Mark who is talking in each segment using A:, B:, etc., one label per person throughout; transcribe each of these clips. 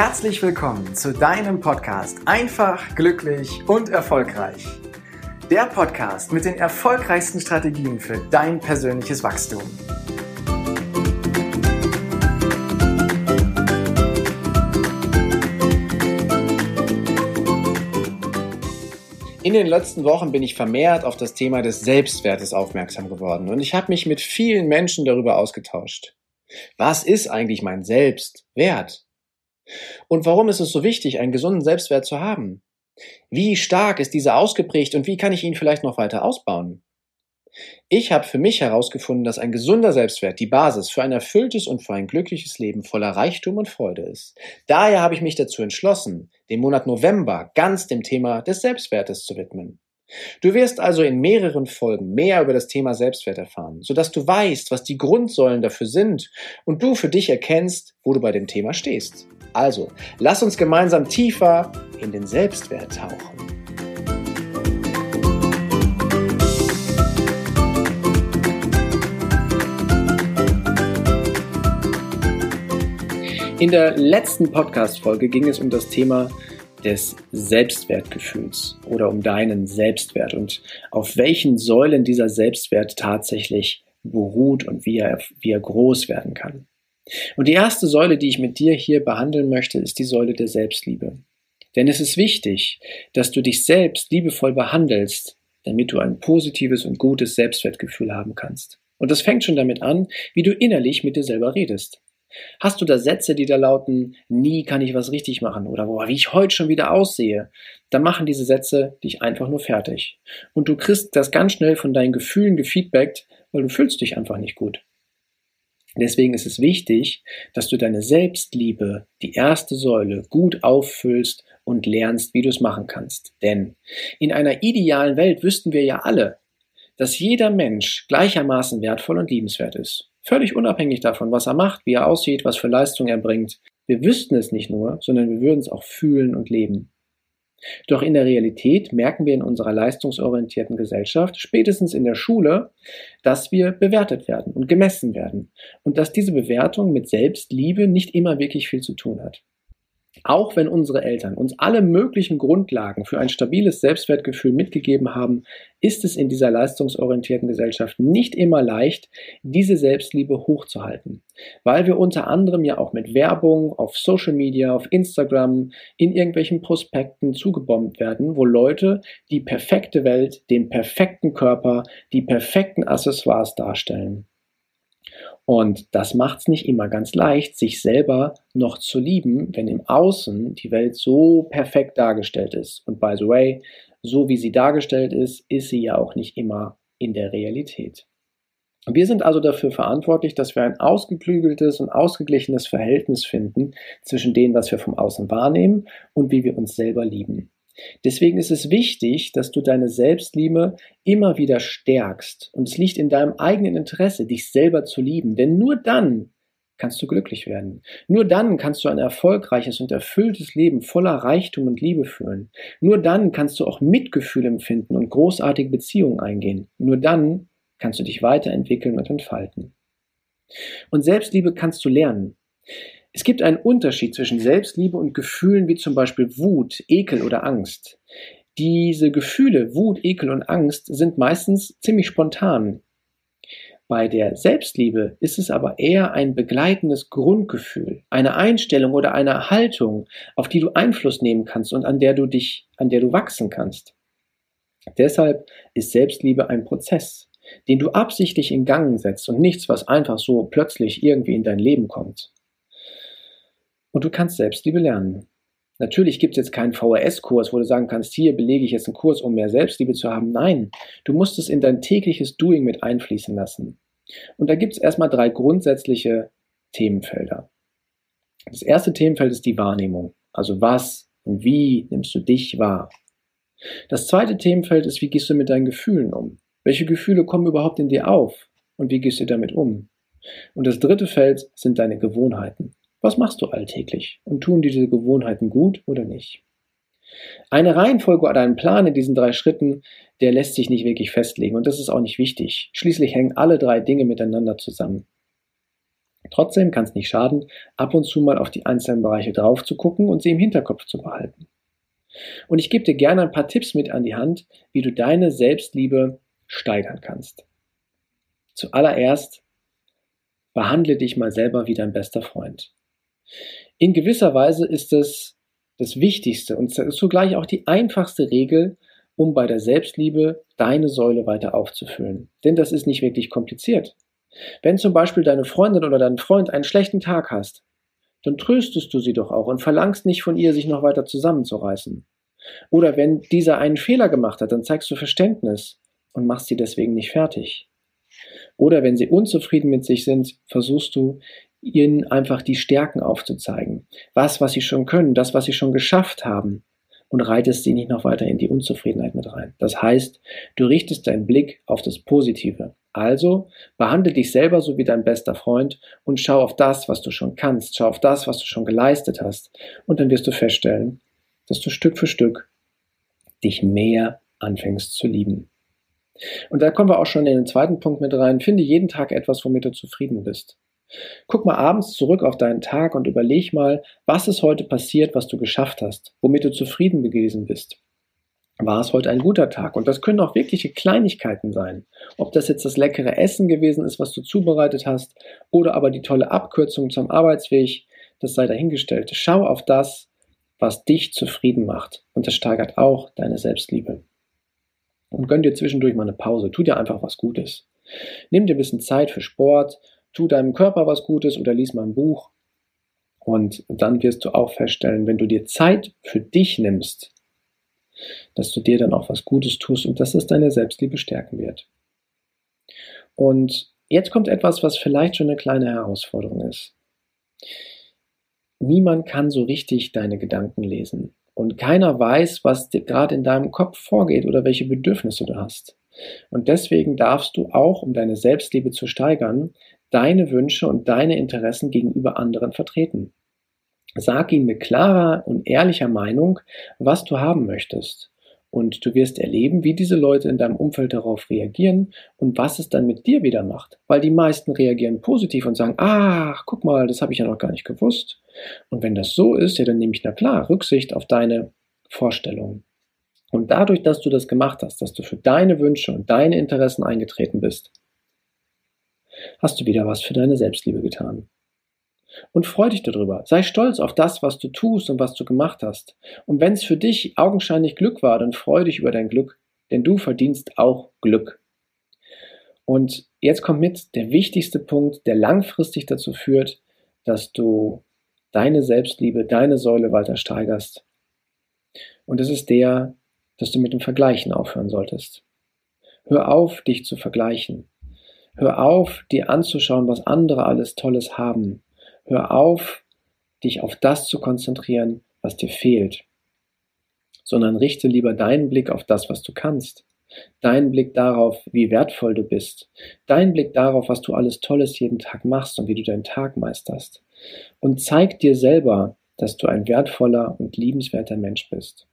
A: Herzlich willkommen zu deinem Podcast Einfach, glücklich und erfolgreich. Der Podcast mit den erfolgreichsten Strategien für dein persönliches Wachstum. In den letzten Wochen bin ich vermehrt auf das Thema des Selbstwertes aufmerksam geworden und ich habe mich mit vielen Menschen darüber ausgetauscht. Was ist eigentlich mein Selbstwert? Und warum ist es so wichtig, einen gesunden Selbstwert zu haben? Wie stark ist dieser ausgeprägt und wie kann ich ihn vielleicht noch weiter ausbauen? Ich habe für mich herausgefunden, dass ein gesunder Selbstwert die Basis für ein erfülltes und für ein glückliches Leben voller Reichtum und Freude ist. Daher habe ich mich dazu entschlossen, den Monat November ganz dem Thema des Selbstwertes zu widmen. Du wirst also in mehreren Folgen mehr über das Thema Selbstwert erfahren, sodass du weißt, was die Grundsäulen dafür sind und du für dich erkennst, wo du bei dem Thema stehst. Also, lass uns gemeinsam tiefer in den Selbstwert tauchen. In der letzten Podcast-Folge ging es um das Thema des Selbstwertgefühls oder um deinen Selbstwert und auf welchen Säulen dieser Selbstwert tatsächlich beruht und wie er, wie er groß werden kann. Und die erste Säule, die ich mit dir hier behandeln möchte, ist die Säule der Selbstliebe. Denn es ist wichtig, dass du dich selbst liebevoll behandelst, damit du ein positives und gutes Selbstwertgefühl haben kannst. Und das fängt schon damit an, wie du innerlich mit dir selber redest. Hast du da Sätze, die da lauten, nie kann ich was richtig machen oder boah, wie ich heute schon wieder aussehe, dann machen diese Sätze dich einfach nur fertig. Und du kriegst das ganz schnell von deinen Gefühlen gefeedbackt, weil du fühlst dich einfach nicht gut. Deswegen ist es wichtig, dass du deine Selbstliebe, die erste Säule, gut auffüllst und lernst, wie du es machen kannst. Denn in einer idealen Welt wüssten wir ja alle, dass jeder Mensch gleichermaßen wertvoll und liebenswert ist. Völlig unabhängig davon, was er macht, wie er aussieht, was für Leistung er bringt. Wir wüssten es nicht nur, sondern wir würden es auch fühlen und leben. Doch in der Realität merken wir in unserer leistungsorientierten Gesellschaft, spätestens in der Schule, dass wir bewertet werden und gemessen werden und dass diese Bewertung mit Selbstliebe nicht immer wirklich viel zu tun hat. Auch wenn unsere Eltern uns alle möglichen Grundlagen für ein stabiles Selbstwertgefühl mitgegeben haben, ist es in dieser leistungsorientierten Gesellschaft nicht immer leicht, diese Selbstliebe hochzuhalten, weil wir unter anderem ja auch mit Werbung auf Social Media, auf Instagram, in irgendwelchen Prospekten zugebombt werden, wo Leute die perfekte Welt, den perfekten Körper, die perfekten Accessoires darstellen. Und das macht es nicht immer ganz leicht, sich selber noch zu lieben, wenn im Außen die Welt so perfekt dargestellt ist. Und by the way, so wie sie dargestellt ist, ist sie ja auch nicht immer in der Realität. Wir sind also dafür verantwortlich, dass wir ein ausgeklügeltes und ausgeglichenes Verhältnis finden zwischen dem, was wir vom Außen wahrnehmen und wie wir uns selber lieben. Deswegen ist es wichtig, dass du deine Selbstliebe immer wieder stärkst. Und es liegt in deinem eigenen Interesse, dich selber zu lieben. Denn nur dann kannst du glücklich werden. Nur dann kannst du ein erfolgreiches und erfülltes Leben voller Reichtum und Liebe führen. Nur dann kannst du auch Mitgefühl empfinden und großartige Beziehungen eingehen. Nur dann kannst du dich weiterentwickeln und entfalten. Und Selbstliebe kannst du lernen. Es gibt einen Unterschied zwischen Selbstliebe und Gefühlen wie zum Beispiel Wut, Ekel oder Angst. Diese Gefühle, Wut, Ekel und Angst, sind meistens ziemlich spontan. Bei der Selbstliebe ist es aber eher ein begleitendes Grundgefühl, eine Einstellung oder eine Haltung, auf die du Einfluss nehmen kannst und an der du dich, an der du wachsen kannst. Deshalb ist Selbstliebe ein Prozess, den du absichtlich in Gang setzt und nichts, was einfach so plötzlich irgendwie in dein Leben kommt. Und du kannst Selbstliebe lernen. Natürlich gibt es jetzt keinen VHS-Kurs, wo du sagen kannst, hier belege ich jetzt einen Kurs, um mehr Selbstliebe zu haben. Nein, du musst es in dein tägliches Doing mit einfließen lassen. Und da gibt es erstmal drei grundsätzliche Themenfelder. Das erste Themenfeld ist die Wahrnehmung. Also was und wie nimmst du dich wahr? Das zweite Themenfeld ist, wie gehst du mit deinen Gefühlen um? Welche Gefühle kommen überhaupt in dir auf? Und wie gehst du damit um? Und das dritte Feld sind deine Gewohnheiten. Was machst du alltäglich und tun diese Gewohnheiten gut oder nicht? Eine Reihenfolge oder ein Plan in diesen drei Schritten, der lässt sich nicht wirklich festlegen und das ist auch nicht wichtig. Schließlich hängen alle drei Dinge miteinander zusammen. Trotzdem kann es nicht schaden, ab und zu mal auf die einzelnen Bereiche drauf zu gucken und sie im Hinterkopf zu behalten. Und ich gebe dir gerne ein paar Tipps mit an die Hand, wie du deine Selbstliebe steigern kannst. Zuallererst behandle dich mal selber wie dein bester Freund. In gewisser Weise ist es das Wichtigste und zugleich auch die einfachste Regel, um bei der Selbstliebe deine Säule weiter aufzufüllen. Denn das ist nicht wirklich kompliziert. Wenn zum Beispiel deine Freundin oder dein Freund einen schlechten Tag hast, dann tröstest du sie doch auch und verlangst nicht von ihr, sich noch weiter zusammenzureißen. Oder wenn dieser einen Fehler gemacht hat, dann zeigst du Verständnis und machst sie deswegen nicht fertig. Oder wenn sie unzufrieden mit sich sind, versuchst du ihnen einfach die Stärken aufzuzeigen. Was, was sie schon können, das, was sie schon geschafft haben. Und reitest sie nicht noch weiter in die Unzufriedenheit mit rein. Das heißt, du richtest deinen Blick auf das Positive. Also behandle dich selber so wie dein bester Freund und schau auf das, was du schon kannst, schau auf das, was du schon geleistet hast. Und dann wirst du feststellen, dass du Stück für Stück dich mehr anfängst zu lieben. Und da kommen wir auch schon in den zweiten Punkt mit rein. Finde jeden Tag etwas, womit du zufrieden bist. Guck mal abends zurück auf deinen Tag und überleg mal, was ist heute passiert, was du geschafft hast, womit du zufrieden gewesen bist. War es heute ein guter Tag? Und das können auch wirkliche Kleinigkeiten sein. Ob das jetzt das leckere Essen gewesen ist, was du zubereitet hast, oder aber die tolle Abkürzung zum Arbeitsweg, das sei dahingestellt. Schau auf das, was dich zufrieden macht. Und das steigert auch deine Selbstliebe. Und gönn dir zwischendurch mal eine Pause. Tu dir einfach was Gutes. Nimm dir ein bisschen Zeit für Sport, tu deinem Körper was Gutes oder lies mal ein Buch. Und dann wirst du auch feststellen, wenn du dir Zeit für dich nimmst, dass du dir dann auch was Gutes tust und dass es deine Selbstliebe stärken wird. Und jetzt kommt etwas, was vielleicht schon eine kleine Herausforderung ist. Niemand kann so richtig deine Gedanken lesen. Und keiner weiß, was gerade in deinem Kopf vorgeht oder welche Bedürfnisse du hast. Und deswegen darfst du auch, um deine Selbstliebe zu steigern, deine Wünsche und deine Interessen gegenüber anderen vertreten. Sag ihnen mit klarer und ehrlicher Meinung, was du haben möchtest. Und du wirst erleben, wie diese Leute in deinem Umfeld darauf reagieren und was es dann mit dir wieder macht. Weil die meisten reagieren positiv und sagen, ach, guck mal, das habe ich ja noch gar nicht gewusst. Und wenn das so ist, ja, dann nehme ich na klar Rücksicht auf deine Vorstellungen. Und dadurch, dass du das gemacht hast, dass du für deine Wünsche und deine Interessen eingetreten bist, hast du wieder was für deine Selbstliebe getan. Und freu dich darüber. Sei stolz auf das, was du tust und was du gemacht hast. Und wenn es für dich augenscheinlich Glück war, dann freu dich über dein Glück, denn du verdienst auch Glück. Und jetzt kommt mit der wichtigste Punkt, der langfristig dazu führt, dass du deine Selbstliebe, deine Säule weiter steigerst. Und es ist der, dass du mit dem Vergleichen aufhören solltest. Hör auf, dich zu vergleichen. Hör auf, dir anzuschauen, was andere alles Tolles haben. Hör auf, dich auf das zu konzentrieren, was dir fehlt, sondern richte lieber deinen Blick auf das, was du kannst. Deinen Blick darauf, wie wertvoll du bist. Deinen Blick darauf, was du alles Tolles jeden Tag machst und wie du deinen Tag meisterst. Und zeig dir selber, dass du ein wertvoller und liebenswerter Mensch bist.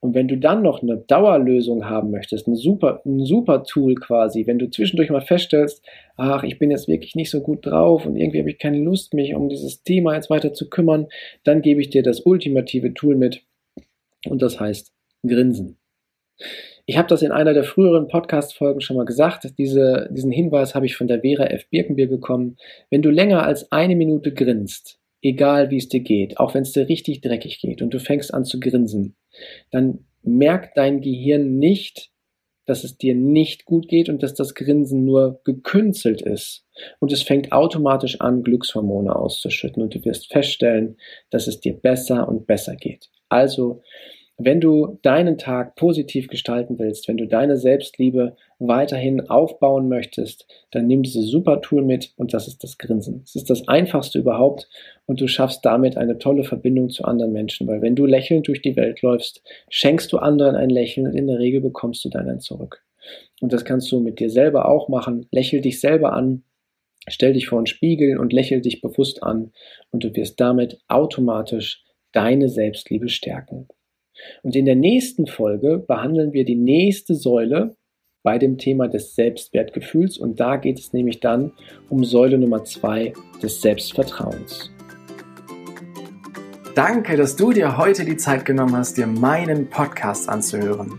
A: Und wenn du dann noch eine Dauerlösung haben möchtest, ein super, ein super Tool quasi, wenn du zwischendurch mal feststellst, ach, ich bin jetzt wirklich nicht so gut drauf und irgendwie habe ich keine Lust, mich um dieses Thema jetzt weiter zu kümmern, dann gebe ich dir das ultimative Tool mit und das heißt Grinsen. Ich habe das in einer der früheren Podcast-Folgen schon mal gesagt. Diese, diesen Hinweis habe ich von der Vera F. Birkenbier bekommen. Wenn du länger als eine Minute grinst, egal wie es dir geht, auch wenn es dir richtig dreckig geht und du fängst an zu grinsen, dann merkt dein Gehirn nicht, dass es dir nicht gut geht und dass das Grinsen nur gekünstelt ist. Und es fängt automatisch an, Glückshormone auszuschütten und du wirst feststellen, dass es dir besser und besser geht. Also wenn du deinen Tag positiv gestalten willst, wenn du deine Selbstliebe weiterhin aufbauen möchtest, dann nimm dieses super Tool mit und das ist das Grinsen. Es ist das einfachste überhaupt und du schaffst damit eine tolle Verbindung zu anderen Menschen, weil wenn du lächelnd durch die Welt läufst, schenkst du anderen ein Lächeln und in der Regel bekommst du dann ein zurück. Und das kannst du mit dir selber auch machen. Lächel dich selber an, stell dich vor einen Spiegel und lächel dich bewusst an und du wirst damit automatisch deine Selbstliebe stärken. Und in der nächsten Folge behandeln wir die nächste Säule bei dem Thema des Selbstwertgefühls und da geht es nämlich dann um Säule Nummer zwei des Selbstvertrauens. Danke, dass du dir heute die Zeit genommen hast, dir meinen Podcast anzuhören.